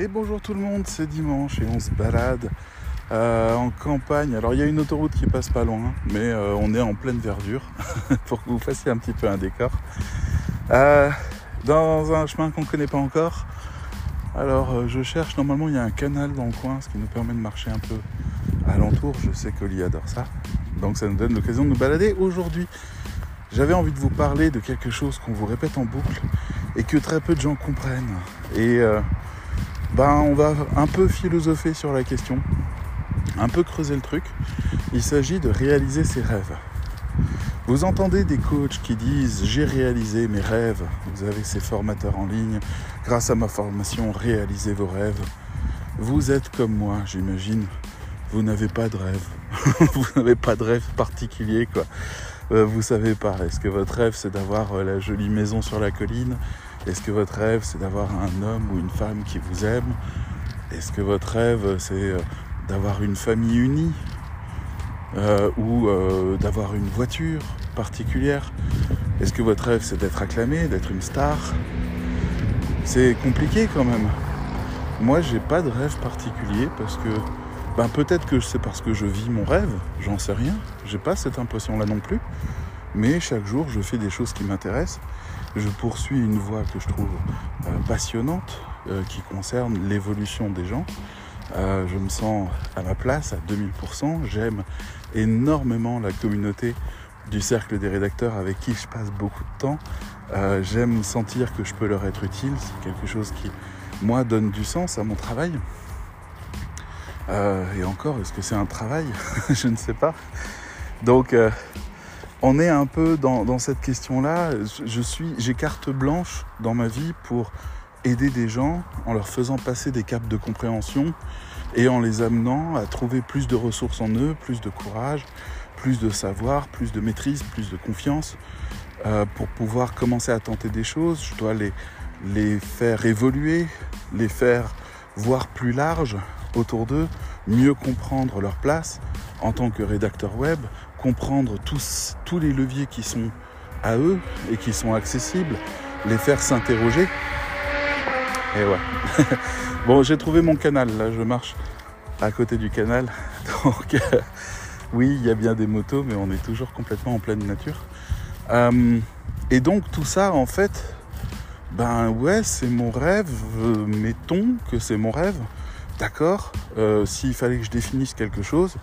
Et bonjour tout le monde, c'est dimanche et on se balade euh, en campagne. Alors il y a une autoroute qui passe pas loin, mais euh, on est en pleine verdure pour que vous fassiez un petit peu un décor. Euh, dans un chemin qu'on ne connaît pas encore. Alors je cherche, normalement il y a un canal dans le coin, ce qui nous permet de marcher un peu alentour. Je sais qu'Oli adore ça. Donc ça nous donne l'occasion de nous balader aujourd'hui. J'avais envie de vous parler de quelque chose qu'on vous répète en boucle et que très peu de gens comprennent. Et ben, on va un peu philosopher sur la question, un peu creuser le truc. Il s'agit de réaliser ses rêves. Vous entendez des coachs qui disent j'ai réalisé mes rêves. Vous avez ces formateurs en ligne. Grâce à ma formation, réalisez vos rêves. Vous êtes comme moi, j'imagine. Vous n'avez pas de rêve. vous n'avez pas de rêve particulier, quoi. Euh, vous savez pas. Est-ce que votre rêve c'est d'avoir euh, la jolie maison sur la colline? Est-ce que votre rêve, c'est d'avoir un homme ou une femme qui vous aime? Est-ce que votre rêve, c'est euh, d'avoir une famille unie? Euh, ou euh, d'avoir une voiture particulière? Est-ce que votre rêve, c'est d'être acclamé, d'être une star? C'est compliqué quand même. Moi, j'ai pas de rêve particulier parce que ben, peut-être que c'est parce que je vis mon rêve, j'en sais rien. J'ai pas cette impression-là non plus. Mais chaque jour, je fais des choses qui m'intéressent je poursuis une voie que je trouve euh, passionnante, euh, qui concerne l'évolution des gens. Euh, je me sens à ma place à 2000%. J'aime énormément la communauté du cercle des rédacteurs avec qui je passe beaucoup de temps. J'aime sentir que je peux leur être utile. C'est quelque chose qui, moi, donne du sens à mon travail. et encore, est-ce que c'est un travail? Je ne sais pas. Donc, on est un peu dans, cette question-là. Je suis, j'ai carte blanche dans ma vie pour aider des gens en leur faisant passer des caps de compréhension et en les amenant à trouver plus de ressources en eux, plus de courage, plus de savoir, plus de maîtrise, plus de confiance euh, pour pouvoir commencer à tenter des choses. Je dois les, les faire évoluer, les faire voir plus large autour d'eux, mieux comprendre leur place en tant que rédacteur web, comprendre tous, tous les leviers qui sont à eux et qui sont accessibles, les faire s'interroger. Et ouais. bon, j'ai trouvé mon canal, là, je marche à côté du canal. Donc, euh, oui, il y a bien des motos, mais on est toujours complètement en pleine nature. Euh, et donc, tout ça, en fait, ben ouais, c'est mon rêve. mettons que c'est mon rêve. D'accord euh, S'il fallait que je définisse quelque chose,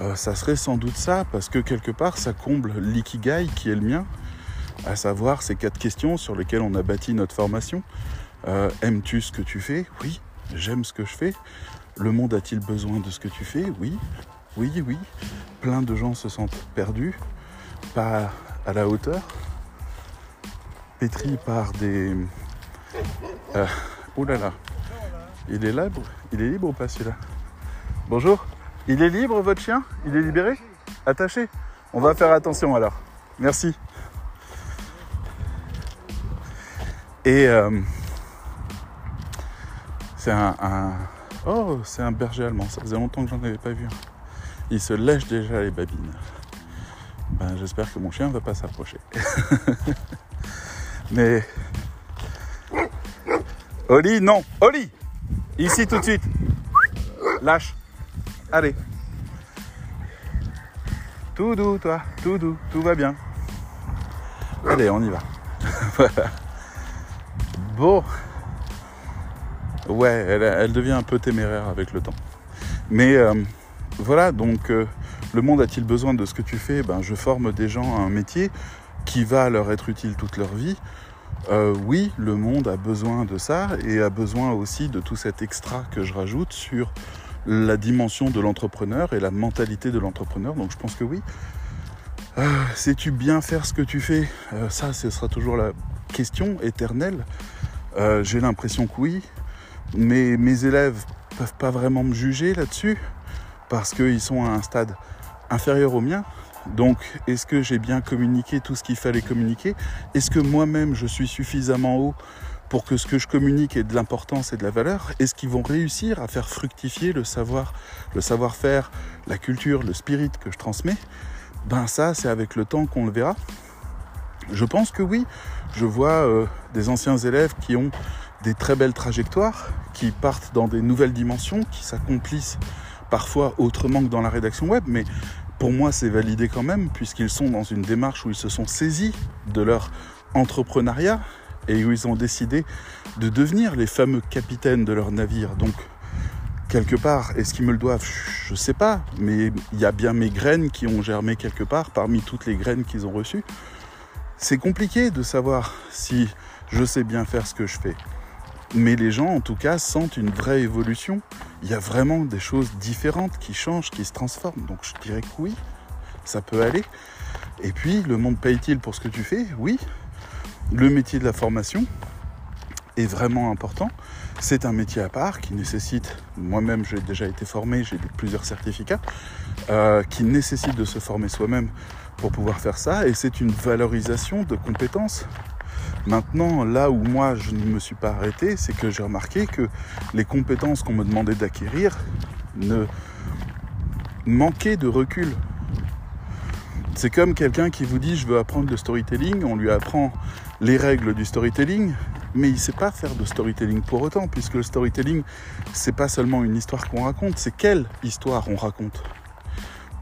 euh, ça serait sans doute ça, parce que quelque part, ça comble l'ikigai qui est le mien, à savoir ces quatre questions sur lesquelles on a bâti notre formation. Euh, aimes-tu ce que tu fais? Oui, j'aime ce que je fais. Le monde a-t-il besoin de ce que tu fais? Oui, oui, oui. Plein de gens se sentent perdus, pas à la hauteur, pétris par des... Euh, oh là là, il est libre, il est libre ou pas celui-là? Bonjour il est libre votre chien? Il est libéré? Attaché On va faire attention alors. Merci. Et euh, c'est un, Oh, c'est un berger allemand. Ça faisait longtemps que j'en avais pas vu. Il se lèche déjà les babines. Ben, j'espère que mon chien ne va pas s'approcher. Mais. Oli, non Oli Ici tout de suite Lâche Allez. Tout doux, toi. Tout doux. Tout va bien. Allez, on y va. voilà. Bon. Ouais, elle, devient un peu téméraire avec le temps. Mais euh, voilà, donc euh, le monde a-t-il besoin de ce que tu fais? Ben, je forme des gens à un métier qui va leur être utile toute leur vie. Euh, oui, le monde a besoin de ça et a besoin aussi de tout cet extra que je rajoute sur la dimension de l'entrepreneur et la mentalité de l'entrepreneur. Donc je pense que oui. Euh, sais-tu bien faire ce que tu fais? Euh, Ça, ce sera toujours la question éternelle. Euh, j'ai l'impression que oui. Mais mes élèves peuvent pas vraiment me juger là-dessus parce qu'ils sont à un stade inférieur au mien. Donc, est-ce que j'ai bien communiqué tout ce qu'il fallait communiquer? Est-ce que moi-même je suis suffisamment haut pour que ce que je communique ait de l'importance et de la valeur Est-ce qu'ils vont réussir à faire fructifier le savoir, le savoir-faire, la culture, le spirit que je transmets? Ben ça, c'est avec le temps qu'on le verra. Je pense que oui. Je vois euh, des anciens élèves qui ont des très belles trajectoires, qui partent dans des nouvelles dimensions, qui s'accomplissent parfois autrement que dans la rédaction web, mais pour moi c'est validé quand même, puisqu'ils sont dans une démarche où ils se sont saisis de leur entrepreneuriat et où ils ont décidé de devenir les fameux capitaines de leur navire. Donc quelque part. Est-ce qu'ils me le doivent? Je ne sais pas. Mais il y a bien mes graines qui ont germé quelque part parmi toutes les graines qu'ils ont reçues. C'est compliqué de savoir si je sais bien faire ce que je fais. Mais les gens, en tout cas, sentent une vraie évolution. Il y a vraiment des choses différentes qui changent, qui se transforment. Donc je dirais que oui, ça peut aller. Et puis, le monde paye-t-il pour ce que tu fais? Oui. Le métier de la formation est vraiment important. C'est un métier à part qui nécessite, moi-même j'ai déjà été formé, j'ai plusieurs certificats, euh, qui nécessite de se former soi-même pour pouvoir faire ça. Et c'est une valorisation de compétences. Maintenant, là où moi je ne me suis pas arrêté, c'est que j'ai remarqué que les compétences qu'on me demandait d'acquérir ne manquaient de recul. C'est comme quelqu'un qui vous dit je veux apprendre le storytelling, on lui apprend les règles du storytelling, mais il ne sait pas faire de storytelling pour autant, puisque le storytelling, c'est pas seulement une histoire qu'on raconte, c'est quelle histoire on raconte.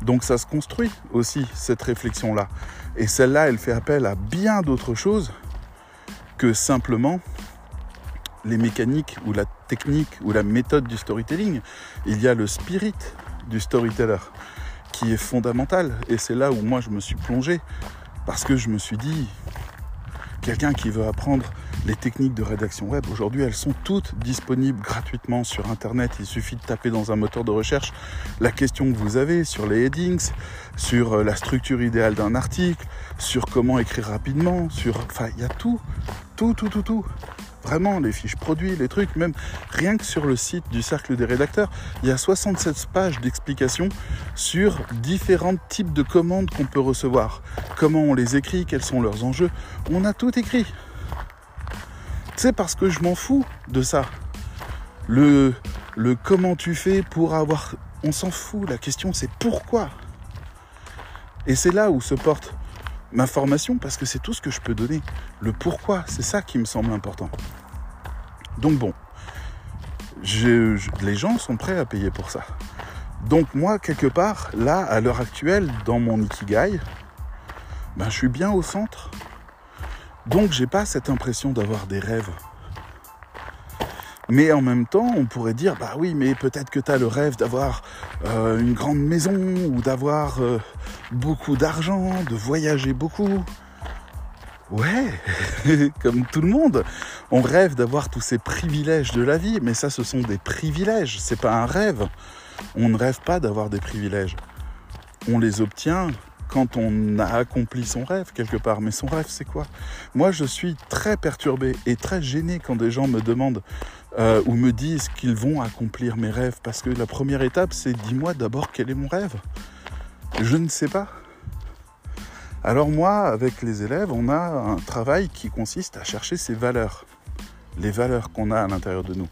Donc ça se construit aussi, cette réflexion-là. Et celle-là, elle fait appel à bien d'autres choses que simplement les mécaniques ou la technique ou la méthode du storytelling. Il y a le spirit du storyteller qui est fondamental. Et c'est là où moi je me suis plongé. Parce que je me suis dit, quelqu'un qui veut apprendre les techniques de rédaction web, aujourd'hui, elles sont toutes disponibles gratuitement sur Internet. Il suffit de taper dans un moteur de recherche la question que vous avez sur les headings, sur euh, la structure idéale d'un article, sur comment écrire rapidement, sur... Enfin, il y a tout, tout, tout, tout, tout. Vraiment, les fiches produits, les trucs, même rien que sur le site du Cercle des rédacteurs, il y a 67 pages d'explications sur différents types de commandes qu'on peut recevoir. Comment on les écrit, quels sont leurs enjeux. On a tout écrit. C'est parce que je m'en fous de ça. Le, le comment tu fais pour avoir... On s'en fout. La question c'est pourquoi. Et c'est là où se porte ma formation parce que c'est tout ce que je peux donner. Le pourquoi, c'est ça qui me semble important. Donc bon, les gens sont prêts à payer pour ça. Donc moi, quelque part, là, à l'heure actuelle, dans mon Ikigai, ben, je suis bien au centre donc j'ai pas cette impression d'avoir des rêves. Mais en même temps, on pourrait dire, bah oui, mais peut-être que tu as le rêve d'avoir euh, une grande maison ou d'avoir euh, beaucoup d'argent, de voyager beaucoup. Ouais, comme tout le monde, on rêve d'avoir tous ces privilèges de la vie, mais ça ce sont des privilèges, c'est pas un rêve. On ne rêve pas d'avoir des privilèges. On les obtient quand on a accompli son rêve quelque part. Mais son rêve, c'est quoi? Moi, je suis très perturbé et très gêné quand des gens me demandent euh, ou me disent qu'ils vont accomplir mes rêves. Parce que la première étape, c'est dis-moi d'abord quel est mon rêve. Je ne sais pas. Alors moi, avec les élèves, on a un travail qui consiste à chercher ces valeurs. Les valeurs qu'on a à l'intérieur de nous.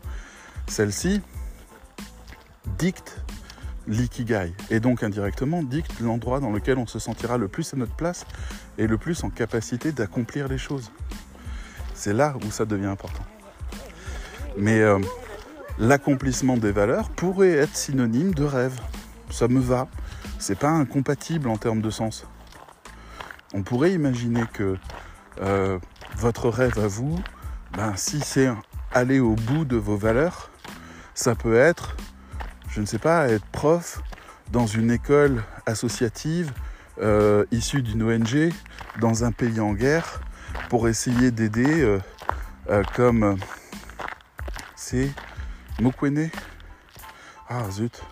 Celles-ci dictent l'ikigai et donc indirectement dicte l'endroit dans lequel on se sentira le plus à notre place et le plus en capacité d'accomplir les choses. C'est là où ça devient important. Mais euh, l'accomplissement des valeurs pourrait être synonyme de rêve. Ça me va. C'est pas incompatible en termes de sens. On pourrait imaginer que euh, votre rêve à vous, ben, si c'est aller au bout de vos valeurs, ça peut être je ne sais pas, être prof dans une école associative euh, issue d'une ONG dans un pays en guerre pour essayer d'aider comme c'est Mokwene. Ah zut,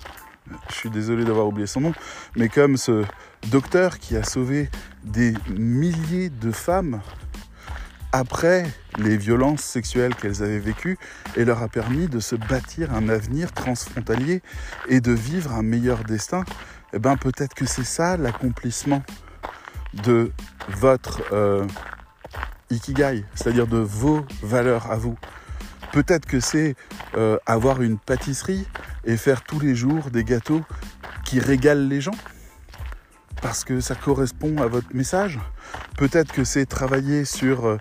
je suis désolé d'avoir oublié son nom, mais comme ce docteur qui a sauvé des milliers de femmes après les violences sexuelles qu'elles avaient vécues et leur a permis de se bâtir un avenir transfrontalier et de vivre un meilleur destin, eh ben peut-être que c'est ça l'accomplissement de votre euh, ikigai, c'est-à-dire de vos valeurs à vous. Peut-être que c'est euh, avoir une pâtisserie et faire tous les jours des gâteaux qui régalent les gens? parce que ça correspond à votre message? Peut-être que c'est travailler sur euh,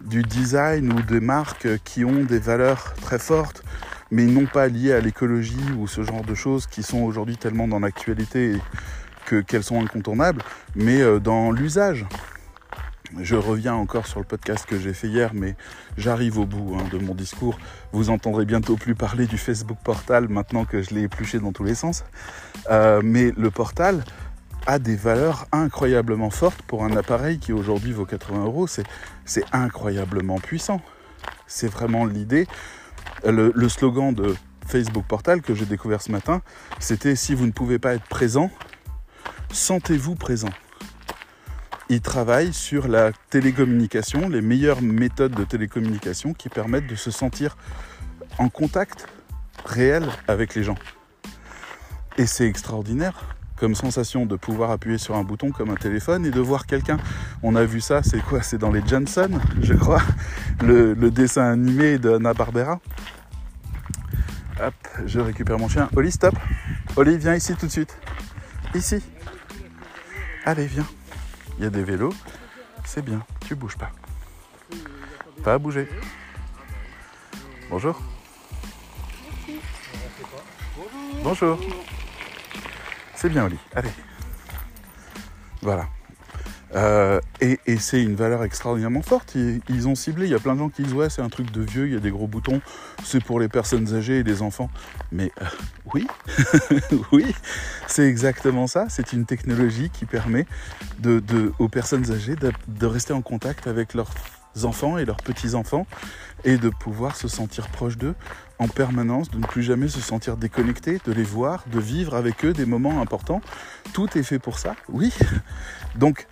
du design ou des marques qui ont des valeurs très fortes, mais non pas liées à l'écologie ou ce genre de choses qui sont aujourd'hui tellement dans l'actualité que qu'elles sont incontournables, mais euh, dans l'usage. Je reviens encore sur le podcast que j'ai fait hier, mais j'arrive au bout hein, de mon discours. Vous entendrez bientôt plus parler du Facebook Portal maintenant que je l'ai épluché dans tous les sens. Euh, mais le Portal a des valeurs incroyablement fortes pour un appareil qui aujourd'hui vaut 80 euros. C'est incroyablement puissant. C'est vraiment l'idée. Le, le slogan de Facebook Portal que j'ai découvert ce matin, c'était si vous ne pouvez pas être présent, sentez-vous présent il travaille sur la télécommunication, les meilleures méthodes de télécommunication qui permettent de se sentir en contact réel avec les gens. Et c'est extraordinaire comme sensation de pouvoir appuyer sur un bouton comme un téléphone et de voir quelqu'un. On a vu ça, c'est quoi? C'est dans les Johnson, je crois, le, dessin animé de Anna Barbera. Hop, je récupère mon chien. Oli, stop. Oli, viens ici tout de suite. Ici. Allez, viens il y a des vélos, c'est bien, tu bouges pas. Pas à bouger. Bonjour. Bonjour. C'est bien, Oli. Allez. Voilà. Euh, et, c'est une valeur extraordinairement forte. Ils, ont ciblé, il y a plein de gens qui disent ouais c'est un truc de vieux, il y a des gros boutons, c'est pour les personnes âgées et les enfants. Mais euh, oui, oui, c'est exactement ça. C'est une technologie qui permet aux personnes âgées de, rester en contact avec leurs enfants et leurs petits-enfants et de pouvoir se sentir proche d'eux en permanence, de ne plus jamais se sentir déconnecté, de les voir, de vivre avec eux des moments importants. Tout est fait pour ça, oui. Donc,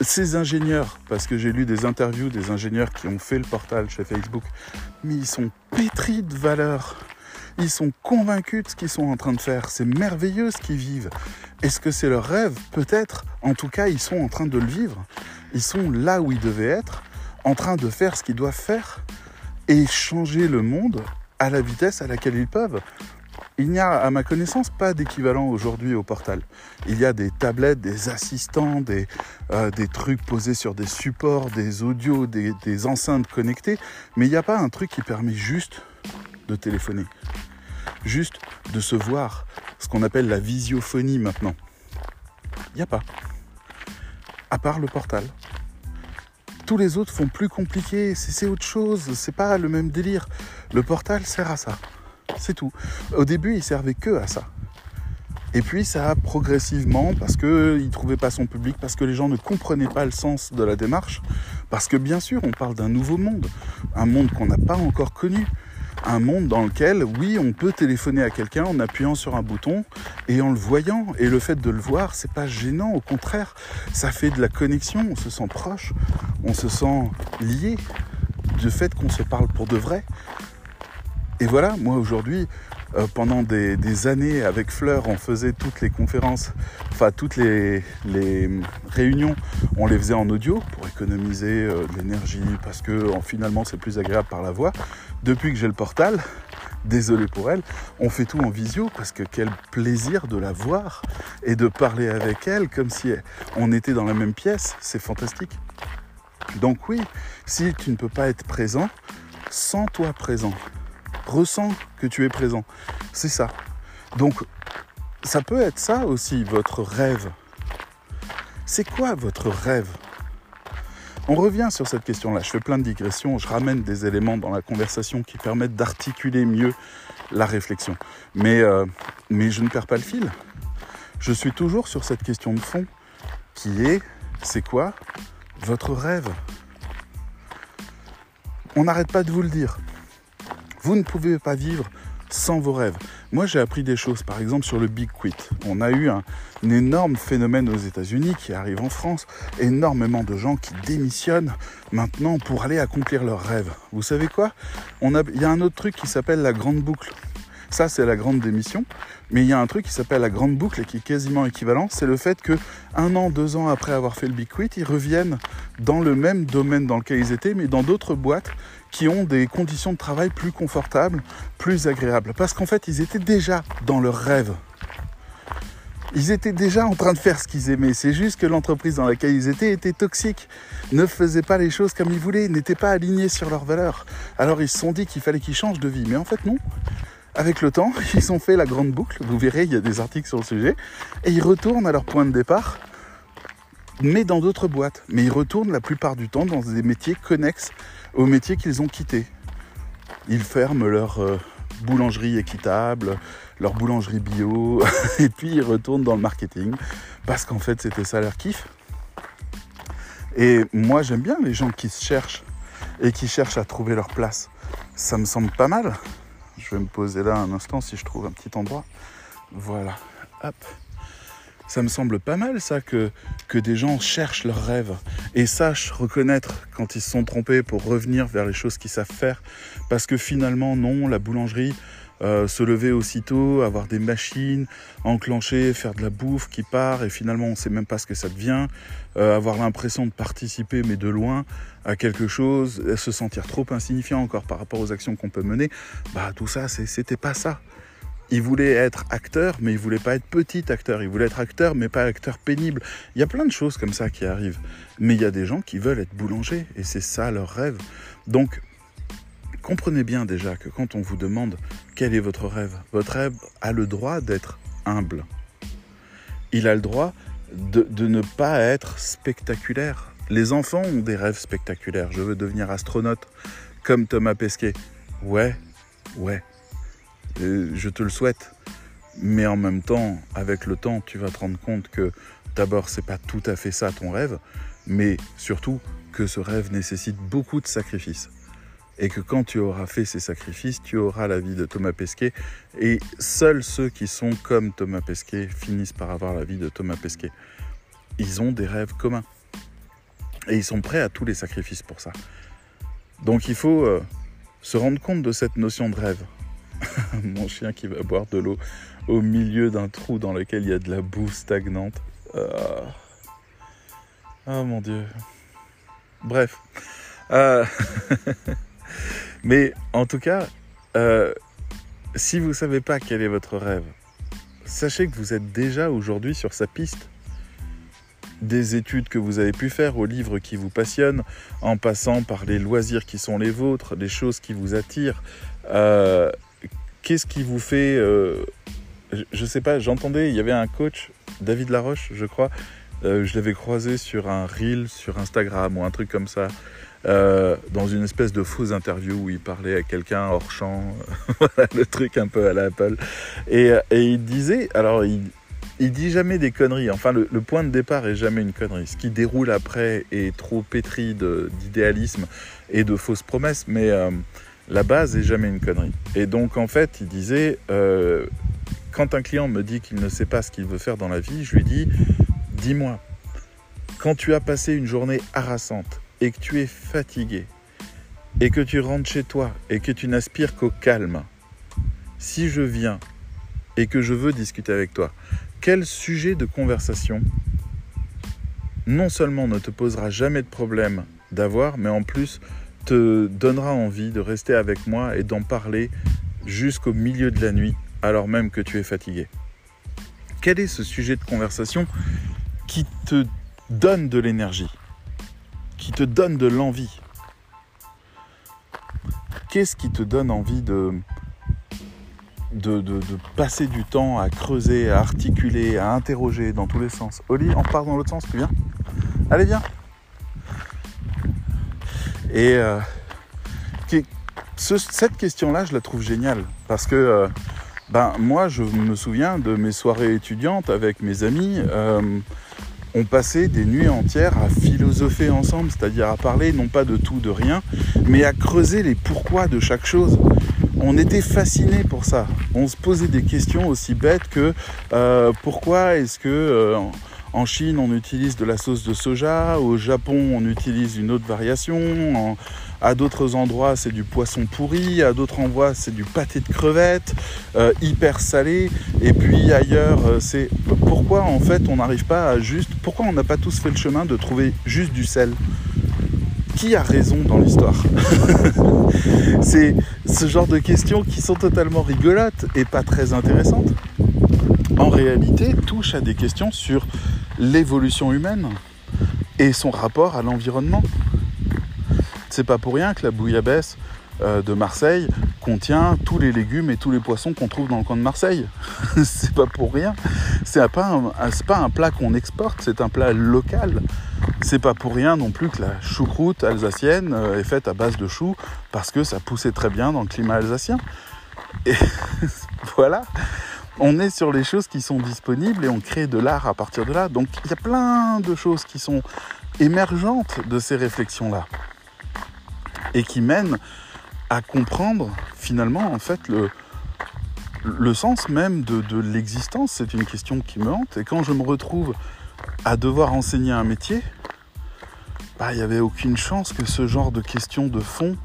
ces ingénieurs, parce que j'ai lu des interviews des ingénieurs qui ont fait le portal chez Facebook, mais ils sont pétris de valeurs. Ils sont convaincus de ce qu'ils sont en train de faire. C'est merveilleux ce qu'ils vivent. Est-ce que c'est leur rêve? Peut-être. En tout cas, ils sont en train de le vivre. Ils sont là où ils devaient être, en train de faire ce qu'ils doivent faire et changer le monde à la vitesse à laquelle ils peuvent. Il n'y a, à ma connaissance, pas d'équivalent aujourd'hui au portal. Il y a des tablettes, des assistants, des, euh, des trucs posés sur des supports, des audios, des, des enceintes connectées, mais il n'y a pas un truc qui permet juste de téléphoner, juste de se voir, ce qu'on appelle la visiophonie maintenant. Il n'y a pas. À part le portal. Tous les autres font plus compliqué, c'est autre chose, c'est pas le même délire. Le portal sert à ça. C'est tout. Au début, il servait que à ça. Et puis ça a progressivement, parce qu'il ne trouvait pas son public, parce que les gens ne comprenaient pas le sens de la démarche, parce que bien sûr, on parle d'un nouveau monde, un monde qu'on n'a pas encore connu, un monde dans lequel, oui, on peut téléphoner à quelqu'un en appuyant sur un bouton et en le voyant. Et le fait de le voir, c'est pas gênant, au contraire, ça fait de la connexion, on se sent proche, on se sent lié du fait qu'on se parle pour de vrai. Et voilà, moi aujourd'hui, euh, pendant des, années avec Fleur, on faisait toutes les conférences, enfin toutes les, réunions, on les faisait en audio pour économiser euh, de l'énergie parce que finalement c'est plus agréable par la voix. Depuis que j'ai le portal, désolé pour elle, on fait tout en visio parce que quel plaisir de la voir et de parler avec elle comme si on était dans la même pièce, c'est fantastique. Donc oui, si tu ne peux pas être présent, sens-toi présent. Ressens que tu es présent. C'est ça. Donc, ça peut être ça aussi, votre rêve. C'est quoi votre rêve? On revient sur cette question-là. Je fais plein de digressions, je ramène des éléments dans la conversation qui permettent d'articuler mieux la réflexion. Mais, euh, mais je ne perds pas le fil. Je suis toujours sur cette question de fond qui est, c'est quoi votre rêve? On n'arrête pas de vous le dire. Vous ne pouvez pas vivre sans vos rêves. Moi, j'ai appris des choses, par exemple sur le Big Quit. On a eu un, énorme phénomène aux États-Unis qui arrive en France. Énormément de gens qui démissionnent maintenant pour aller accomplir leurs rêves. Vous savez quoi? Il y a un autre truc qui s'appelle la grande boucle. Ça, c'est la grande démission. Mais il y a un truc qui s'appelle la grande boucle et qui est quasiment équivalent. C'est le fait que un an, deux ans après avoir fait le Big Quit, ils reviennent dans le même domaine dans lequel ils étaient, mais dans d'autres boîtes qui ont des conditions de travail plus confortables, plus agréables. Parce qu'en fait, ils étaient déjà dans leur rêve. Ils étaient déjà en train de faire ce qu'ils aimaient. C'est juste que l'entreprise dans laquelle ils étaient était toxique, ne faisait pas les choses comme ils voulaient, n'était pas alignés sur leurs valeurs. Alors ils se sont dit qu'il fallait qu'ils changent de vie. Mais en fait non. Avec le temps, ils ont fait la grande boucle. Vous verrez, il y a des articles sur le sujet. Et ils retournent à leur point de départ, mais dans d'autres boîtes. Mais ils retournent la plupart du temps dans des métiers connexes aux métiers qu'ils ont quittés. Ils ferment leur euh, boulangerie équitable, leur boulangerie bio, et puis ils retournent dans le marketing, parce qu'en fait c'était ça leur kiff. Et moi j'aime bien les gens qui se cherchent et qui cherchent à trouver leur place. Ça me semble pas mal. Je vais me poser là un instant si je trouve un petit endroit. Voilà. Hop. Ça me semble pas mal ça que, que des gens cherchent leurs rêves et sachent reconnaître quand ils se sont trompés pour revenir vers les choses qu'ils savent faire. Parce que finalement, non, la boulangerie, euh, se lever aussitôt, avoir des machines, enclencher, faire de la bouffe qui part et finalement on ne sait même pas ce que ça devient, euh, avoir l'impression de participer mais de loin à quelque chose, se sentir trop insignifiant encore par rapport aux actions qu'on peut mener, bah tout ça c'était pas ça. Il voulait être acteur, mais il voulait pas être petit acteur. Il voulait être acteur, mais pas acteur pénible. Il y a plein de choses comme ça qui arrivent. Mais il y a des gens qui veulent être boulangers, et c'est ça leur rêve. Donc, comprenez bien déjà que quand on vous demande quel est votre rêve, votre rêve a le droit d'être humble. Il a le droit de, ne pas être spectaculaire. Les enfants ont des rêves spectaculaires. Je veux devenir astronaute comme Thomas Pesquet. Ouais, ouais, je te le souhaite. Mais en même temps, avec le temps, tu vas te rendre compte que d'abord, c'est pas tout à fait ça ton rêve, mais surtout que ce rêve nécessite beaucoup de sacrifices. Et que quand tu auras fait ces sacrifices, tu auras la vie de Thomas Pesquet. Et seuls ceux qui sont comme Thomas Pesquet finissent par avoir la vie de Thomas Pesquet. Ils ont des rêves communs. Et ils sont prêts à tous les sacrifices pour ça. Donc il faut euh, se rendre compte de cette notion de rêve. Mon chien qui va boire de l'eau au milieu d'un trou dans lequel il y a de la boue stagnante. Ah oh, mon dieu. Bref. Euh... Mais en tout cas, euh, si vous ne savez pas quel est votre rêve, sachez que vous êtes déjà aujourd'hui sur sa piste. Des études que vous avez pu faire, aux livres qui vous passionnent, en passant par les loisirs qui sont les vôtres, les choses qui vous attirent. Euh, qu'est-ce qui vous fait... Euh, je ne sais pas, j'entendais, il y avait un coach, David Laroche, je crois, je l'avais croisé sur un reel sur Instagram ou un truc comme ça. Euh, dans une espèce de fausse interview où il parlait à quelqu'un hors champ, voilà le truc un peu à l'Apple. Et, et il disait, alors il, il dit jamais des conneries, enfin le, point de départ est jamais une connerie. Ce qui déroule après est trop pétri d'idéalisme et de fausses promesses, mais euh, la base est jamais une connerie. Et donc en fait, il disait, euh, quand un client me dit qu'il ne sait pas ce qu'il veut faire dans la vie, je lui dis, dis-moi, quand tu as passé une journée harassante, et que tu es fatigué et que tu rentres chez toi et que tu n'aspires qu'au calme, si je viens et que je veux discuter avec toi, quel sujet de conversation non seulement ne te posera jamais de problème d'avoir, mais en plus te donnera envie de rester avec moi et d'en parler jusqu'au milieu de la nuit, alors même que tu es fatigué. Quel est ce sujet de conversation qui te donne de l'énergie? Qui te donne de l'envie. Qu'est-ce qui te donne envie de de, passer du temps à creuser, à articuler, à interroger dans tous les sens? Oli, on part dans l'autre sens, tu viens? Allez, viens. Et euh, cette question-là, je la trouve géniale parce que euh, ben, moi, je me souviens de mes soirées étudiantes avec mes amis. Euh, on passait des nuits entières à philosopher ensemble, c'est-à-dire à parler non pas de tout, de rien, mais à creuser les pourquoi de chaque chose. On était fascinés pour ça. On se posait des questions aussi bêtes que euh, pourquoi est-ce que euh, en Chine on utilise de la sauce de soja, au Japon on utilise une autre variation, à d'autres endroits c'est du poisson pourri, à d'autres endroits c'est du pâté de crevettes, euh, hyper salé, et puis ailleurs euh, c'est pourquoi en fait on n'arrive pas à juste, pourquoi on n'a pas tous fait le chemin de trouver juste du sel? Qui a raison dans l'histoire? C'est ce genre de questions qui sont totalement rigolotes et pas très intéressantes. en réalité touche à des questions sur l'évolution humaine et son rapport à l'environnement. C'est pas pour rien que la bouillabaisse euh, de Marseille contient tous les légumes et tous les poissons qu'on trouve dans le coin de Marseille. c'est pas pour rien. C'est pas un, pas un plat qu'on exporte, c'est un plat local. C'est pas pour rien non plus que la choucroute alsacienne euh, est faite à base de choux parce que ça poussait très bien dans le climat alsacien. Et voilà, on est sur les choses qui sont disponibles et on crée de l'art à partir de là. Donc il y a plein de choses qui sont émergentes de ces réflexions-là et qui mènent à comprendre finalement en fait le, sens même de, de l'existence. C'est une question qui me hante. Et quand je me retrouve à devoir enseigner un métier, bah, il n'y avait aucune chance que ce genre de questions de fond,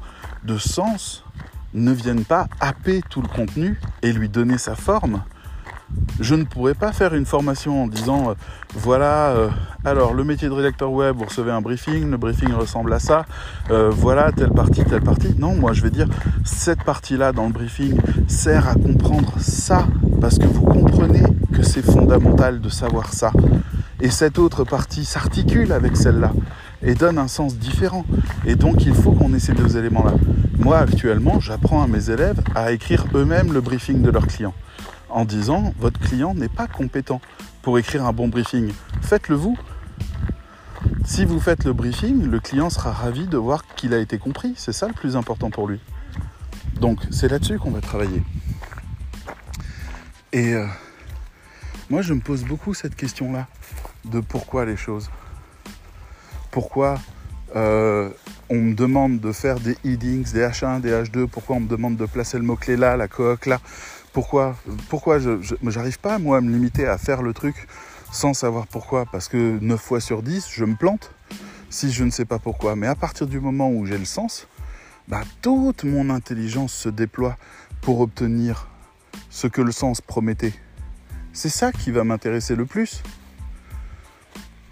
de sens, ne viennent pas happer tout le contenu et lui donner sa forme je ne pourrais pas faire une formation en disant euh, voilà, euh, alors le métier de rédacteur web, vous recevez un briefing, le briefing ressemble à ça, euh, voilà telle partie, telle partie. Non, moi je vais dire cette partie-là dans le briefing sert à comprendre ça, parce que vous comprenez que c'est fondamental de savoir ça. Et cette autre partie s'articule avec celle-là et donne un sens différent. Et donc il faut qu'on ait ces deux éléments-là. Moi actuellement, j'apprends à mes élèves à écrire eux-mêmes le briefing de leurs clients en disant votre client n'est pas compétent pour écrire un bon briefing. Faites-le vous. Si vous faites le briefing, le client sera ravi de voir qu'il a été compris. C'est ça le plus important pour lui. Donc c'est là-dessus qu'on va travailler. Et euh, moi je me pose beaucoup cette question-là de pourquoi les choses. Pourquoi euh, on me demande de faire des headings, des H1, des H2, pourquoi on me demande de placer le mot-clé là, la coque là, pourquoi Pourquoi je n'arrive pas, moi, à me limiter à faire le truc sans savoir pourquoi Parce que 9 fois sur 10, je me plante si je ne sais pas pourquoi. Mais à partir du moment où j'ai le sens, bah, toute mon intelligence se déploie pour obtenir ce que le sens promettait. C'est ça qui va m'intéresser le plus.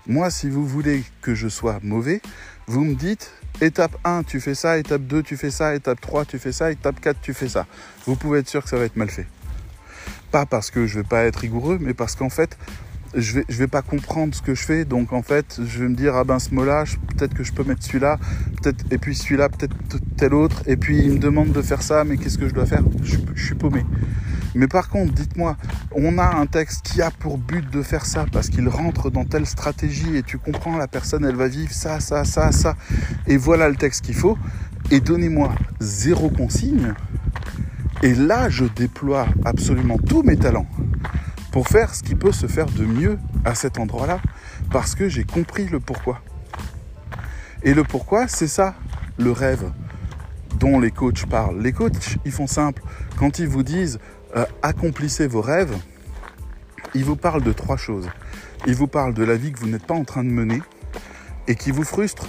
Moi, si vous voulez que je sois mauvais, vous me dites Étape 1, tu fais ça. Étape 2, tu fais ça. Étape 3, tu fais ça. Étape 4, tu fais ça. Vous pouvez être sûr que ça va être mal fait. Pas parce que je vais pas être rigoureux, mais parce qu'en fait, je vais, vais pas comprendre ce que je fais. Donc en fait, je vais me dire, ah ben ce mot-là, peut-être que je peux mettre celui-là, peut-être, et puis celui-là, peut-être tel autre. Et puis il me demande de faire ça, mais qu'est-ce que je dois faire? Je suis paumé. Mais par contre, dites-moi, on a un texte qui a pour but de faire ça parce qu'il rentre dans telle stratégie et tu comprends, la personne, elle va vivre ça, ça, ça, ça. Et voilà le texte qu'il faut. Et donnez-moi zéro consigne. Et là, je déploie absolument tous mes talents pour faire ce qui peut se faire de mieux à cet endroit-là parce que j'ai compris le pourquoi. Et le pourquoi, c'est ça, le rêve dont les coachs parlent. Les coachs, ils font simple. Quand ils vous disent euh, accomplissez vos rêves, il vous parle de trois choses. Il vous parle de la vie que vous n'êtes pas en train de mener et qui vous frustre.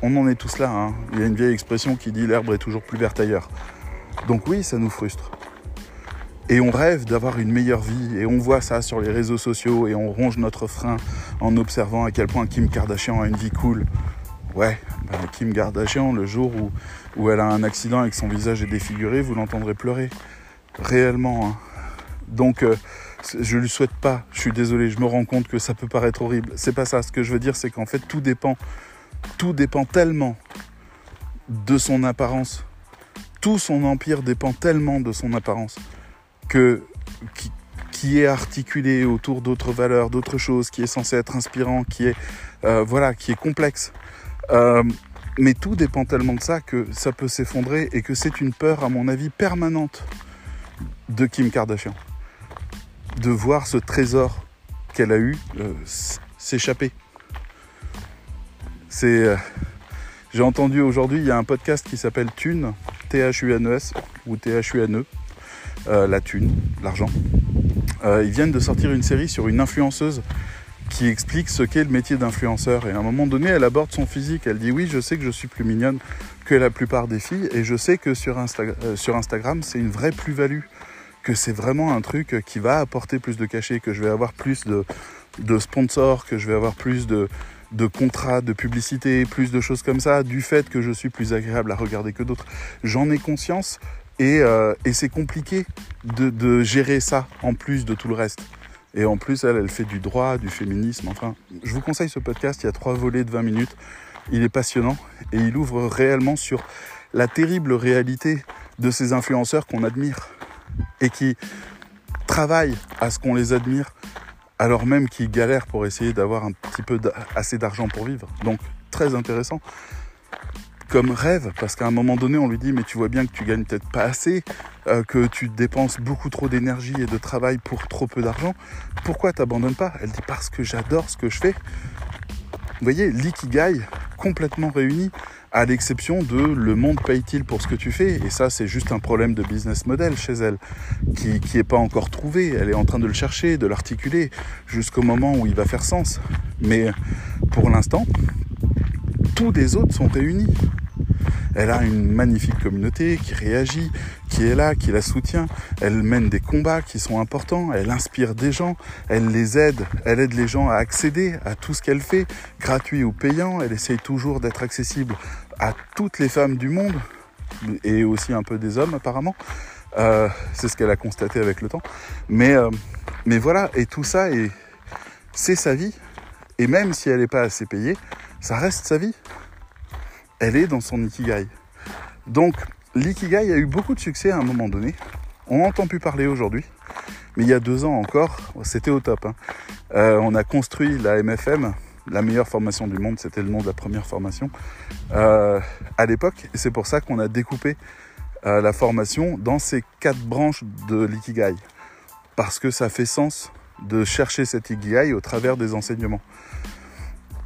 On en est tous là. Hein. Il y a une vieille expression qui dit l'herbe est toujours plus verte ailleurs. Donc oui, ça nous frustre. Et on rêve d'avoir une meilleure vie et on voit ça sur les réseaux sociaux et on ronge notre frein en observant à quel point Kim Kardashian a une vie cool. Ouais, bah, Kim Kardashian, le jour où, où elle a un accident et que son visage est défiguré, vous l'entendrez pleurer réellement. Hein. Donc, euh, je lui souhaite pas. Je suis désolé. Je me rends compte que ça peut paraître horrible. C'est pas ça. Ce que je veux dire, c'est qu'en fait, tout dépend. Tout dépend tellement de son apparence. Tout son empire dépend tellement de son apparence que qui, est articulé autour d'autres valeurs, d'autres choses, qui est censé être inspirant, qui est euh, voilà, qui est complexe. Euh, mais tout dépend tellement de ça que ça peut s'effondrer et que c'est une peur, à mon avis, permanente de Kim Kardashian. De voir ce trésor qu'elle a eu euh, s'échapper. Euh, j'ai entendu aujourd'hui, il y a un podcast qui s'appelle Thune, T-H-U-N-E-S, ou T-H-U-N-E, euh, la thune, l'argent. ils viennent de sortir une série sur une influenceuse qui explique ce qu'est le métier d'influenceur. Et à un moment donné, elle aborde son physique. Elle dit oui, je sais que je suis plus mignonne que la plupart des filles, et je sais que sur, sur Instagram, c'est une vraie plus-value que c'est vraiment un truc qui va apporter plus de cachet, que je vais avoir plus de, sponsors, que je vais avoir plus de, contrats, de publicité, plus de choses comme ça, du fait que je suis plus agréable à regarder que d'autres. J'en ai conscience et, euh, et c'est compliqué de, de, gérer ça en plus de tout le reste. Et en plus, elle, elle fait du droit, du féminisme. Enfin, je vous conseille ce podcast. Il y a trois volets de 20 minutes. Il est passionnant et il ouvre réellement sur la terrible réalité de ces influenceurs qu'on admire et qui travaillent à ce qu'on les admire alors même qu'ils galèrent pour essayer d'avoir un petit peu assez d'argent pour vivre. Donc très intéressant comme rêve, parce qu'à un moment donné, on lui dit, mais tu vois bien que tu gagnes peut-être pas assez, euh, que tu dépenses beaucoup trop d'énergie et de travail pour trop peu d'argent. Pourquoi t'abandonnes pas? Elle dit, parce que j'adore ce que je fais. Vous voyez, l'ikigai complètement réuni, à l'exception de le monde paye-t-il pour ce que tu fais? Et ça, c'est juste un problème de business model chez elle, qui n'est pas encore trouvé. Elle est en train de le chercher, de l'articuler, jusqu'au moment où il va faire sens. Mais pour l'instant, tous les autres sont réunis. Elle a une magnifique communauté qui réagit, qui est là, qui la soutient. Elle mène des combats qui sont importants. Elle inspire des gens. Elle les aide. Elle aide les gens à accéder à tout ce qu'elle fait, gratuit ou payant. Elle essaye toujours d'être accessible à toutes les femmes du monde et aussi un peu des hommes apparemment. Euh, c'est ce qu'elle a constaté avec le temps. Mais, euh, mais voilà, et tout ça, c'est sa vie. Et même si elle n'est pas assez payée, ça reste sa vie. Elle est dans son ikigai. Donc, l'ikigai a eu beaucoup de succès à un moment donné. On n'entend plus parler aujourd'hui, mais il y a deux ans encore, c'était au top. Hein. Euh, on a construit la MFM, la meilleure formation du monde, c'était le nom de la première formation, euh, à l'époque. C'est pour ça qu'on a découpé euh, la formation dans ces quatre branches de l'ikigai. Parce que ça fait sens de chercher cet ikigai au travers des enseignements.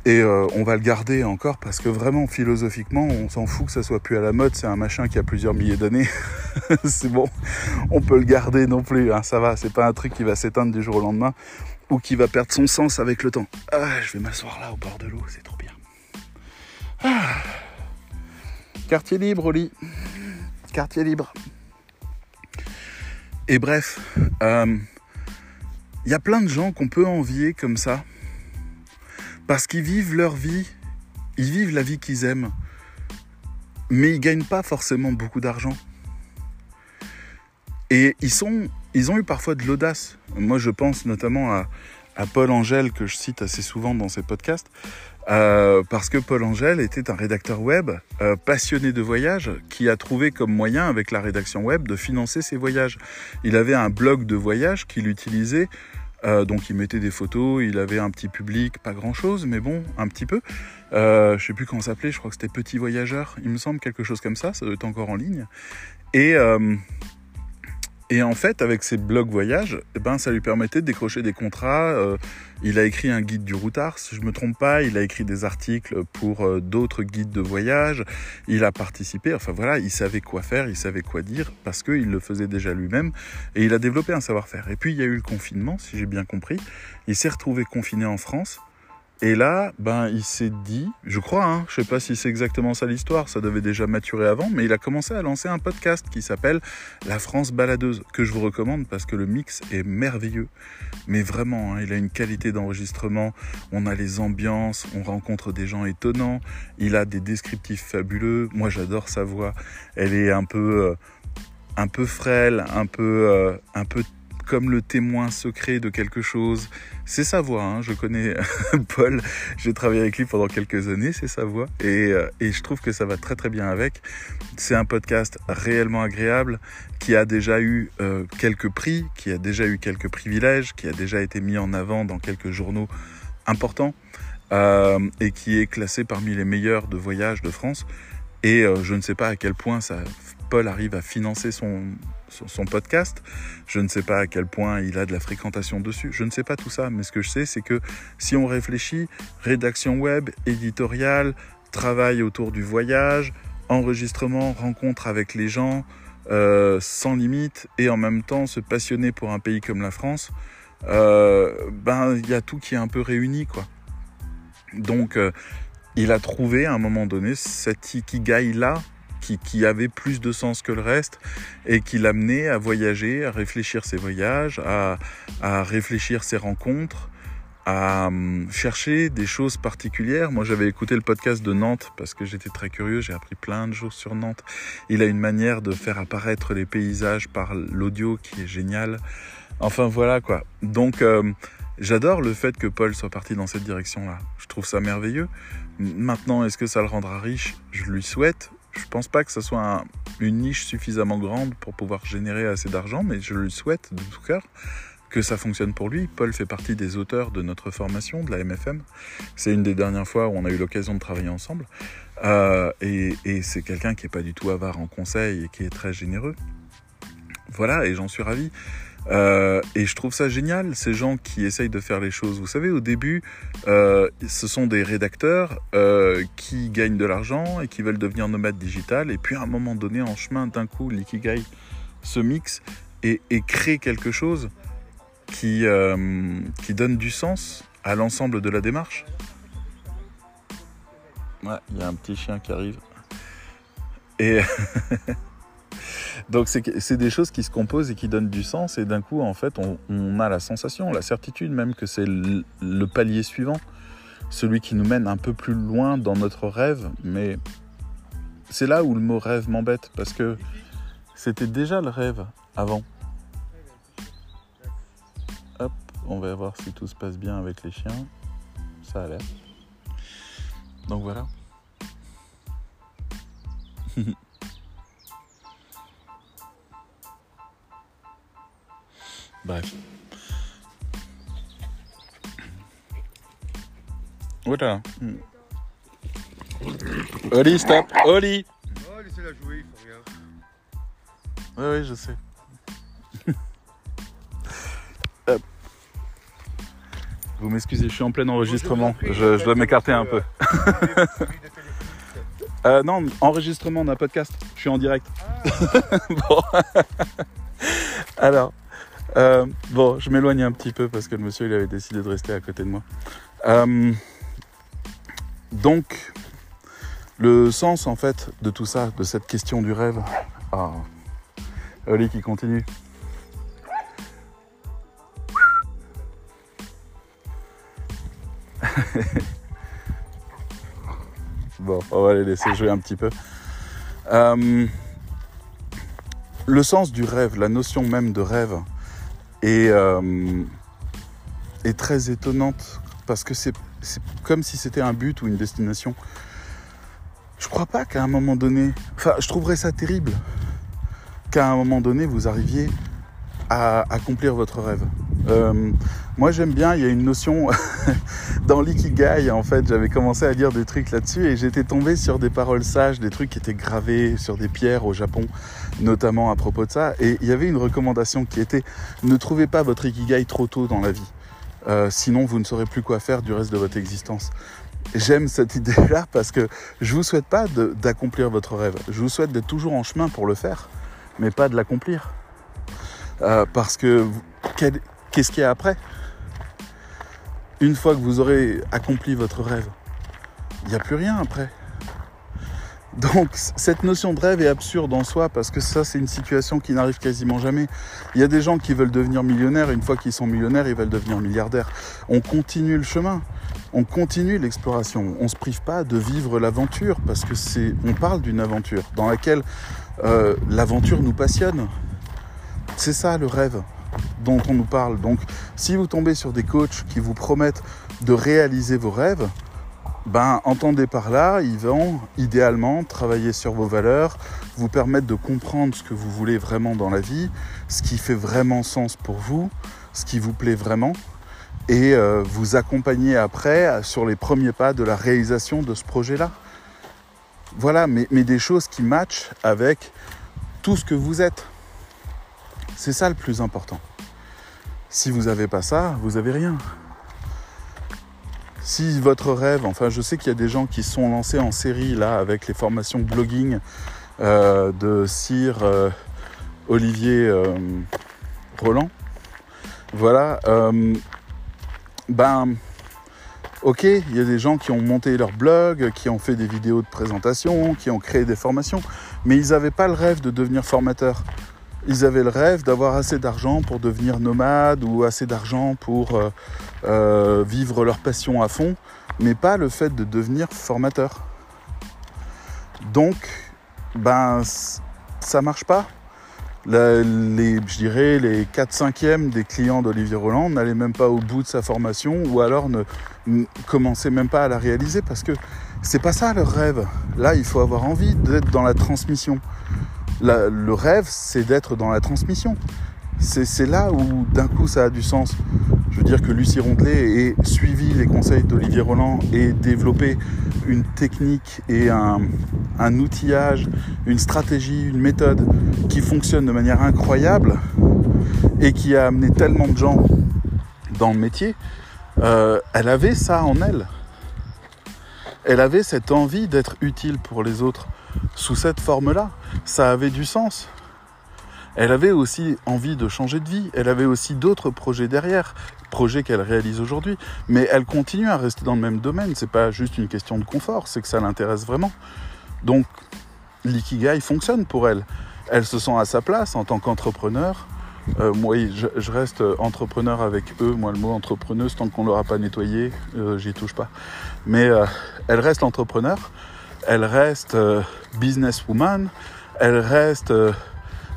Et euh, on va le garder encore parce que vraiment philosophiquement, on s'en fout que ça soit plus à la mode. C'est un machin qui a plusieurs milliers d'années. c'est bon, on peut le garder non plus. Hein, ça va, c'est pas un truc qui va s'éteindre du jour au lendemain ou qui va perdre son sens avec le temps. Ah, je vais m'asseoir là au bord de l'eau, c'est trop bien. Ah. Quartier libre lit. Quartier libre. Et bref, il euh, y a plein de gens qu'on peut envier comme ça parce qu'ils vivent leur vie, ils vivent la vie qu'ils aiment, mais ils gagnent pas forcément beaucoup d'argent. Et ils, sont, ils ont eu parfois de l'audace. Moi, je pense notamment à, Paul Angèle, que je cite assez souvent dans ses podcasts, euh, parce que Paul Angèle était un rédacteur web euh, passionné de voyage qui a trouvé comme moyen, avec la rédaction web, de financer ses voyages. Il avait un blog de voyage qu'il utilisait euh, donc il mettait des photos, il avait un petit public, pas grand chose, mais bon, un petit peu. Euh, je sais plus comment ça s'appelait, je crois que c'était Petit Voyageur, il me semble, quelque chose comme ça, ça doit être encore en ligne. Et, euh, et en fait, avec ses blogs voyages, eh ben, ça lui permettait de décrocher des contrats. Il a écrit un guide du routard, si je me trompe pas. Il a écrit des articles pour euh, d'autres guides de voyage. Il a participé. Enfin voilà, il savait quoi faire, il savait quoi dire parce qu'il le faisait déjà lui-même et il a développé un savoir-faire. Et puis il y a eu le confinement, si j'ai bien compris. Il s'est retrouvé confiné en France. Et là, ben, il s'est dit, je crois, hein, je sais pas si c'est exactement ça l'histoire, ça devait déjà maturer avant, mais il a commencé à lancer un podcast qui s'appelle La France baladeuse, que je vous recommande parce que le mix est merveilleux. Mais vraiment, hein, il a une qualité d'enregistrement, on a les ambiances, on rencontre des gens étonnants, il a des descriptifs fabuleux. Moi, j'adore sa voix. Elle est un peu, euh, un peu frêle, un peu, euh, un peu comme le témoin secret de quelque chose. C'est sa voix, hein. je connais Paul, j'ai travaillé avec lui pendant quelques années, c'est sa voix, et, euh, et, je trouve que ça va très très bien avec. C'est un podcast réellement agréable, qui a déjà eu euh, quelques prix, qui a déjà eu quelques privilèges, qui a déjà été mis en avant dans quelques journaux importants, euh, et qui est classé parmi les meilleurs de voyage de France. Et je ne sais pas à quel point ça, Paul arrive à financer son, son podcast. Je ne sais pas à quel point il a de la fréquentation dessus. Je ne sais pas tout ça, mais ce que je sais, c'est que si on réfléchit, rédaction web, éditorial, travail autour du voyage, enregistrement, rencontre avec les gens, euh, sans limite, et en même temps se passionner pour un pays comme la France, euh, ben il y a tout qui est un peu réuni, quoi. Donc, euh, il a trouvé à un moment donné cet ikigai là qui, avait plus de sens que le reste et qui l'amenait à voyager, à réfléchir ses voyages, à, réfléchir ses rencontres, à hum, chercher des choses particulières. Moi, j'avais écouté le podcast de Nantes parce que j'étais très curieux. J'ai appris plein de choses sur Nantes. Il a une manière de faire apparaître les paysages par l'audio qui est génial. Enfin, voilà quoi. Donc, hum, j'adore le fait que Paul soit parti dans cette direction-là. Je trouve ça merveilleux. Maintenant, est-ce que ça le rendra riche? Je lui souhaite. Je pense pas que ce soit une niche suffisamment grande pour pouvoir générer assez d'argent, mais je lui souhaite de tout cœur que ça fonctionne pour lui. Paul fait partie des auteurs de notre formation, de la MFM. C'est une des dernières fois où on a eu l'occasion de travailler ensemble. Euh, et, c'est quelqu'un qui est pas du tout avare en conseil et qui est très généreux. Voilà, et j'en suis ravi. Euh, et je trouve ça génial, ces gens qui essayent de faire les choses. Vous savez, au début, euh, ce sont des rédacteurs qui gagnent de l'argent et qui veulent devenir nomades digital. Et puis à un moment donné, en chemin, d'un coup, l'ikigai se mixe et, et crée quelque chose qui, euh, qui donne du sens à l'ensemble de la démarche. Ouais, il y a un petit chien qui arrive. Et donc c'est des choses qui se composent et qui donnent du sens et d'un coup en fait on, a la sensation, la certitude même que c'est le, palier suivant, celui qui nous mène un peu plus loin dans notre rêve, mais c'est là où le mot rêve m'embête parce que c'était déjà le rêve avant. On va voir si tout se passe bien avec les chiens. Ça a l'air. Donc voilà. Bref. Voilà. Oli, stop Oli Oh, laissez-la jouer, il faut rien. Oui, oui, je sais. Vous m'excusez, je suis en plein enregistrement. Je, dois m'écarter un peu. Euh, non, enregistrement d'un podcast. Je suis en direct. bon. Alors, euh, bon, je m'éloigne un petit peu parce que le monsieur il avait décidé de rester à côté de moi. Euh, donc, le sens en fait de tout ça, de cette question du rêve. Ah, Oli qui continue. bon, on va les laisser jouer un petit peu. Euh, le sens du rêve, la notion même de rêve euh, est très étonnante parce que c'est comme si c'était un but ou une destination. Je crois pas qu'à un moment donné, enfin, je trouverais ça terrible qu'à un moment donné vous arriviez à accomplir votre rêve. Euh, moi j'aime bien, il y a une notion dans l'ikigai en fait, j'avais commencé à lire des trucs là-dessus et j'étais tombé sur des paroles sages, des trucs qui étaient gravés sur des pierres au Japon, notamment à propos de ça. Et il y avait une recommandation qui était ne trouvez pas votre ikigai trop tôt dans la vie, euh, sinon vous ne saurez plus quoi faire du reste de votre existence. J'aime cette idée-là parce que je vous souhaite pas d'accomplir votre rêve, je vous souhaite d'être toujours en chemin pour le faire, mais pas de l'accomplir. Euh, parce que qu'est-ce qu'il y a après? Une fois que vous aurez accompli votre rêve, il n'y a plus rien après. Donc cette notion de rêve est absurde en soi parce que ça c'est une situation qui n'arrive quasiment jamais. Il y a des gens qui veulent devenir millionnaires, une fois qu'ils sont millionnaires, ils veulent devenir milliardaires. On continue le chemin, on continue l'exploration, on ne se prive pas de vivre l'aventure parce que c'est, on parle d'une aventure dans laquelle euh, l'aventure nous passionne. C'est ça le rêve dont on nous parle. Donc si vous tombez sur des coachs qui vous promettent de réaliser vos rêves, ben entendez par là, ils vont idéalement travailler sur vos valeurs, vous permettre de comprendre ce que vous voulez vraiment dans la vie, ce qui fait vraiment sens pour vous, ce qui vous plaît vraiment, et euh, vous accompagner après sur les premiers pas de la réalisation de ce projet-là. Voilà, mais, mais des choses qui matchent avec tout ce que vous êtes. C'est ça le plus important. Si vous n'avez pas ça, vous n'avez rien. Si votre rêve, enfin je sais qu'il y a des gens qui sont lancés en série là avec les formations blogging euh, de Sir euh, Olivier euh, Roland. Voilà. ben ok, il y a des gens qui ont monté leur blog, qui ont fait des vidéos de présentation, qui ont créé des formations, mais ils n'avaient pas le rêve de devenir formateur. Ils avaient le rêve d'avoir assez d'argent pour devenir nomades ou assez d'argent pour euh, euh, vivre leur passion à fond, mais pas le fait de devenir formateur. Donc, ben, ça marche pas. les, je dirais les 4 5 e des clients d'Olivier Roland n'allaient même pas au bout de sa formation ou alors ne, ne commençaient même pas à la réaliser parce que c'est pas ça leur rêve. Là, il faut avoir envie d'être dans la transmission le rêve, c'est d'être dans la transmission. C'est là où d'un coup ça a du sens. Je veux dire que Lucie Rondelet ait suivi les conseils d'Olivier Roland et développé une technique et un, outillage, une stratégie, une méthode qui fonctionne de manière incroyable et qui a amené tellement de gens dans le métier. Euh, elle avait ça en elle. Elle avait cette envie d'être utile pour les autres sous cette forme-là. Ça avait du sens. Elle avait aussi envie de changer de vie. Elle avait aussi d'autres projets derrière, projets qu'elle réalise aujourd'hui. Mais elle continue à rester dans le même domaine. C'est pas juste une question de confort, c'est que ça l'intéresse vraiment. Donc, l'ikigai fonctionne pour elle. Elle se sent à sa place en tant qu'entrepreneur. Euh, moi, je, reste entrepreneur avec eux. Moi, le mot entrepreneuse, tant qu'on l'aura pas nettoyé, euh, j'y touche pas. Mais euh, elle reste entrepreneur elle reste euh, businesswoman, elle reste, euh,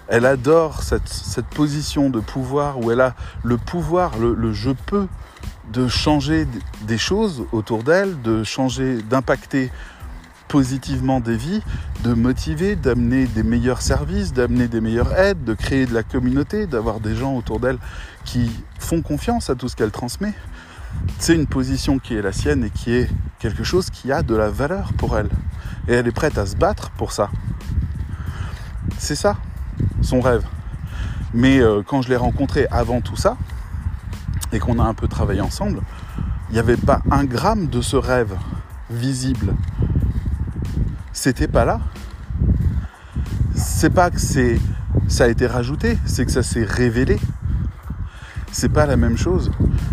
elle adore cette, position de pouvoir où elle a le pouvoir, le, je peux de changer des choses autour d'elle, de changer, d'impacter positivement des vies, de motiver, d'amener des meilleurs services, d'amener des meilleures aides, de créer de la communauté, d'avoir des gens autour d'elle qui font confiance à tout ce qu'elle transmet. C'est une position qui est la sienne et qui est quelque chose qui a de la valeur pour elle et elle est prête à se battre pour ça. C'est ça, son rêve. Mais euh, quand je l'ai rencontré avant tout ça, et qu'on a un peu travaillé ensemble, il n'y avait pas un gramme de ce rêve visible. C'était pas là. C'est pas que ça a été rajouté, c'est que ça s'est révélé c'est pas la même chose.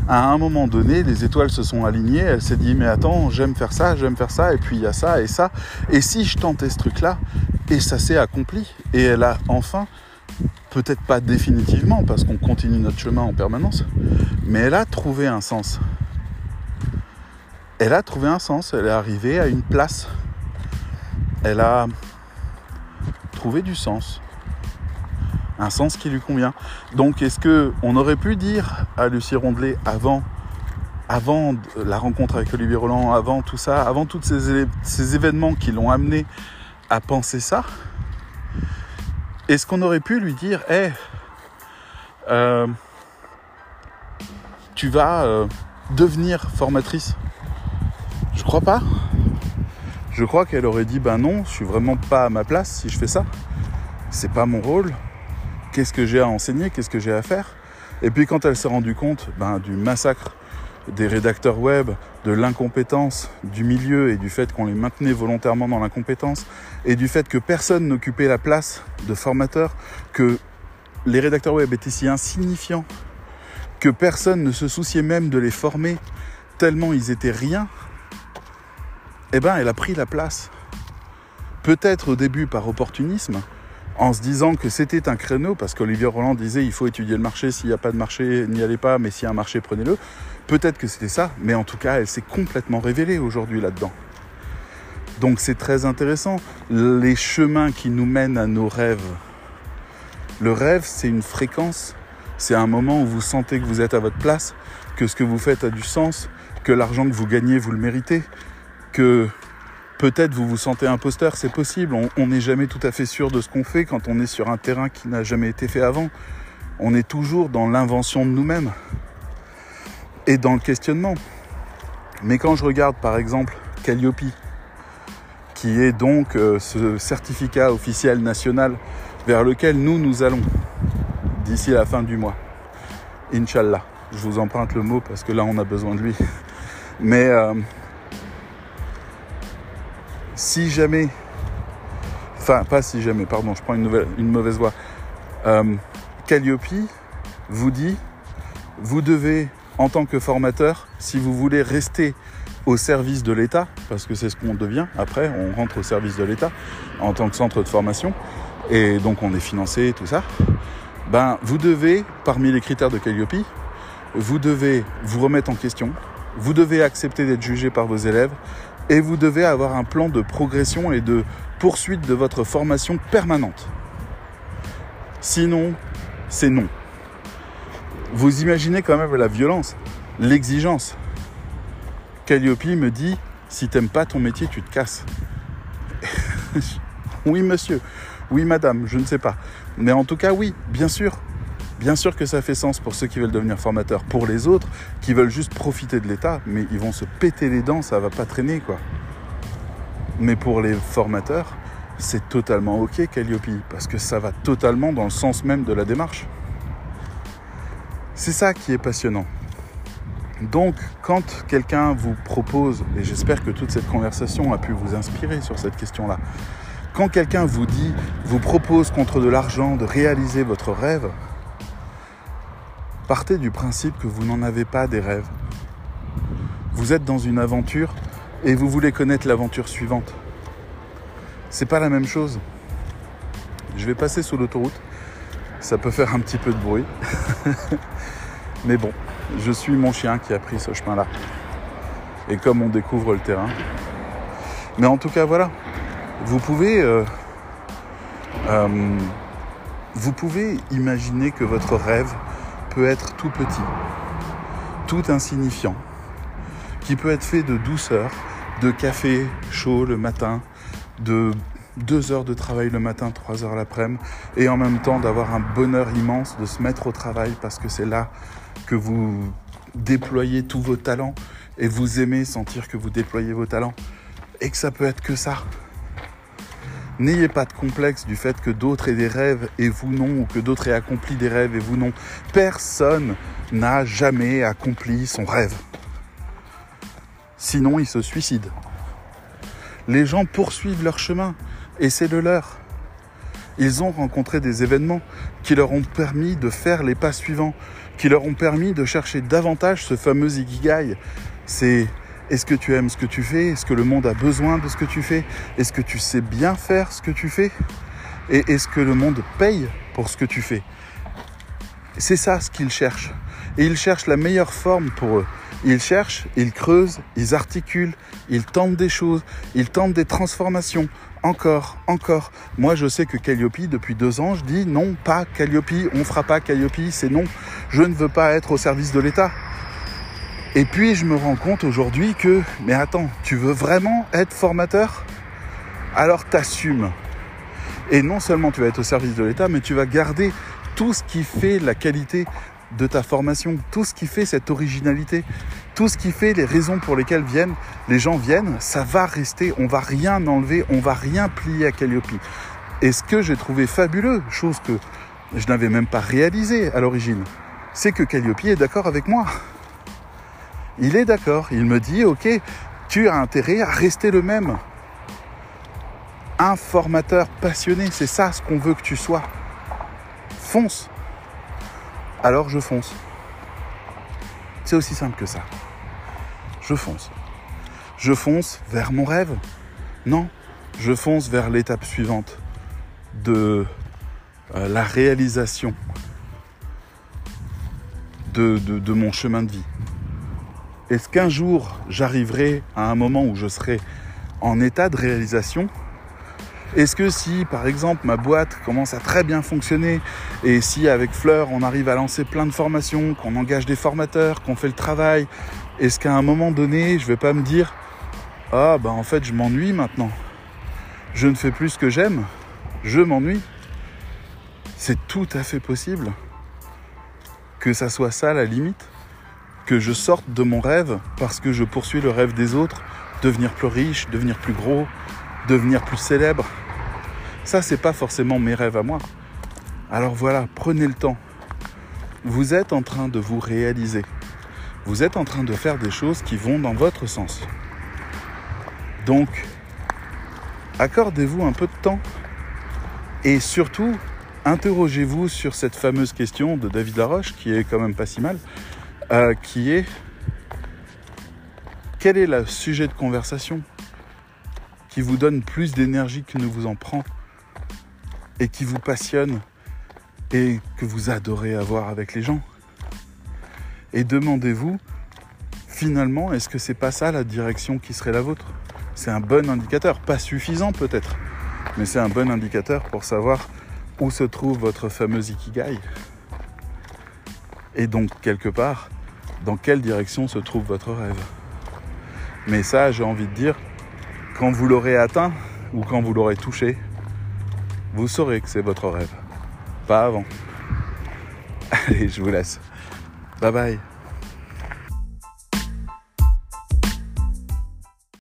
À un moment donné, les étoiles se sont alignées, elle s'est dit mais attends, j'aime faire ça, j'aime faire ça, et puis il y a ça et ça. Et si je tentais ce truc-là, et ça s'est accompli, et elle a enfin, peut-être pas définitivement, parce qu'on continue notre chemin en permanence, mais elle a trouvé un sens. Elle a trouvé un sens, elle est arrivée à une place. Elle a trouvé du sens un sens qui lui convient. Donc est-ce que on aurait pu dire à Lucie Rondelet avant avant la rencontre avec Olivier Roland, avant tout ça, avant tous ces, événements qui l'ont amené à penser ça, est-ce qu'on aurait pu lui dire, hé, euh, tu vas euh, devenir formatrice? Je crois pas. Je crois qu'elle aurait dit, ben non, je suis vraiment pas à ma place si je fais ça. C'est pas mon rôle qu'est-ce que j'ai à enseigner, qu'est-ce que j'ai à faire. Et puis quand elle s'est rendue compte ben, du massacre des rédacteurs web, de l'incompétence du milieu et du fait qu'on les maintenait volontairement dans l'incompétence, et du fait que personne n'occupait la place de formateur, que les rédacteurs web étaient si insignifiants, que personne ne se souciait même de les former, tellement ils étaient rien, eh ben elle a pris la place. Peut-être au début par opportunisme, en se disant que c'était un créneau, parce qu'Olivier Roland disait il faut étudier le marché, s'il n'y a pas de marché, n'y allez pas, mais s'il y a un marché, prenez-le. Peut-être que c'était ça, mais en tout cas, elle s'est complètement révélée aujourd'hui là-dedans. Donc c'est très intéressant, les chemins qui nous mènent à nos rêves. Le rêve, c'est une fréquence, c'est un moment où vous sentez que vous êtes à votre place, que ce que vous faites a du sens, que l'argent que vous gagnez, vous le méritez, que Peut-être vous vous sentez imposteur, c'est possible. On n'est jamais tout à fait sûr de ce qu'on fait quand on est sur un terrain qui n'a jamais été fait avant. On est toujours dans l'invention de nous-mêmes et dans le questionnement. Mais quand je regarde par exemple Calliope, qui est donc euh, ce certificat officiel national vers lequel nous nous allons d'ici la fin du mois, Inch'Allah. Je vous emprunte le mot parce que là on a besoin de lui. Mais euh, si jamais, enfin pas si jamais, pardon, je prends une, mauvaise voix, euh, Calliope vous dit, vous devez, en tant que formateur, si vous voulez rester au service de l'État, parce que c'est ce qu'on devient après, on rentre au service de l'État en tant que centre de formation, et donc on est financé, tout ça, ben vous devez, parmi les critères de Calliope, vous devez vous remettre en question, vous devez accepter d'être jugé par vos élèves, et vous devez avoir un plan de progression et de poursuite de votre formation permanente. Sinon, c'est non. Vous imaginez quand même la violence, l'exigence. Calliope me dit si t'aimes pas ton métier, tu te casses. oui, monsieur. Oui, madame, je ne sais pas. Mais en tout cas, oui, bien sûr. Bien sûr que ça fait sens pour ceux qui veulent devenir formateurs. Pour les autres, qui veulent juste profiter de l'État, mais ils vont se péter les dents, ça va pas traîner, quoi. Mais pour les formateurs, c'est totalement ok Calliope, parce que ça va totalement dans le sens même de la démarche. C'est ça qui est passionnant. Donc, quand quelqu'un vous propose, et j'espère que toute cette conversation a pu vous inspirer sur cette question-là, quand quelqu'un vous dit, vous propose contre de l'argent de réaliser votre rêve, partez du principe que vous n'en avez pas des rêves. Vous êtes dans une aventure et vous voulez connaître l'aventure suivante. C'est pas la même chose. Je vais passer sous l'autoroute. Ça peut faire un petit peu de bruit. Mais bon, je suis mon chien qui a pris ce chemin-là. Et comme on découvre le terrain. Mais en tout cas, voilà. Vous pouvez, euh, euh, vous pouvez imaginer que votre rêve peut être tout petit, tout insignifiant, qui peut être fait de douceur, de café chaud le matin, de deux heures de travail le matin, trois heures l'après-midi, et en même temps d'avoir un bonheur immense de se mettre au travail parce que c'est là que vous déployez tous vos talents et vous aimez sentir que vous déployez vos talents et que ça peut être que ça. N'ayez pas de complexe du fait que d'autres aient des rêves et vous non, ou que d'autres aient accompli des rêves et vous non. Personne n'a jamais accompli son rêve. Sinon, il se suicide. Les gens poursuivent leur chemin et c'est le leur. Ils ont rencontré des événements qui leur ont permis de faire les pas suivants, qui leur ont permis de chercher davantage ce fameux ikigai. C'est est-ce que tu aimes ce que tu fais? Est-ce que le monde a besoin de ce que tu fais? Est-ce que tu sais bien faire ce que tu fais? Et est-ce que le monde paye pour ce que tu fais? C'est ça ce qu'ils cherchent. Et ils cherchent la meilleure forme pour eux. Ils cherchent, ils creusent, ils articulent, ils tentent des choses, ils tentent des transformations. Encore, encore. Moi, je sais que Calliope, depuis deux ans, je dis non, pas Calliope, on fera pas Calliope, c'est non. Je ne veux pas être au service de l'État. Et puis, je me rends compte aujourd'hui que, mais attends, tu veux vraiment être formateur? Alors, t'assumes. Et non seulement tu vas être au service de l'État, mais tu vas garder tout ce qui fait la qualité de ta formation, tout ce qui fait cette originalité, tout ce qui fait les raisons pour lesquelles viennent, les gens viennent, ça va rester, on va rien enlever, on va rien plier à Calliope. Et ce que j'ai trouvé fabuleux, chose que je n'avais même pas réalisé à l'origine, c'est que Calliope est d'accord avec moi. Il est d'accord, il me dit, ok, tu as intérêt à rester le même. Un formateur passionné, c'est ça ce qu'on veut que tu sois. Fonce alors je fonce. C'est aussi simple que ça. Je fonce. Je fonce vers mon rêve Non, je fonce vers l'étape suivante de euh, la réalisation de, de mon chemin de vie. Est-ce qu'un jour j'arriverai à un moment où je serai en état de réalisation? Est-ce que si, par exemple, ma boîte commence à très bien fonctionner et si avec Fleur, on arrive à lancer plein de formations, qu'on engage des formateurs, qu'on fait le travail, est-ce qu'à un moment donné, je vais pas me dire ah bah en fait, je m'ennuie maintenant. Je ne fais plus ce que j'aime, je m'ennuie. C'est tout à fait possible que ça soit ça la limite, je sorte de mon rêve parce que je poursuis le rêve des autres, devenir plus riche, devenir plus gros, devenir plus célèbre. Ça, c'est pas forcément mes rêves à moi. Alors voilà, prenez le temps. Vous êtes en train de vous réaliser. Vous êtes en train de faire des choses qui vont dans votre sens. Donc, accordez-vous un peu de temps. Et surtout, interrogez-vous sur cette fameuse question de David Laroche, qui est quand même pas si mal, euh, qui est Quel est le sujet de conversation qui vous donne plus d'énergie que ne vous en prend et qui vous passionne et que vous adorez avoir avec les gens? Et demandez-vous, finalement, est-ce que c'est pas ça la direction qui serait la vôtre? C'est un bon indicateur, pas suffisant peut-être, mais c'est un bon indicateur pour savoir où se trouve votre fameux ikigai. Et donc, quelque part, dans quelle direction se trouve votre rêve? Mais ça, j'ai envie de dire, quand vous l'aurez atteint ou quand vous l'aurez touché, vous saurez que c'est votre rêve. Pas avant. Allez, je vous laisse. Bye bye.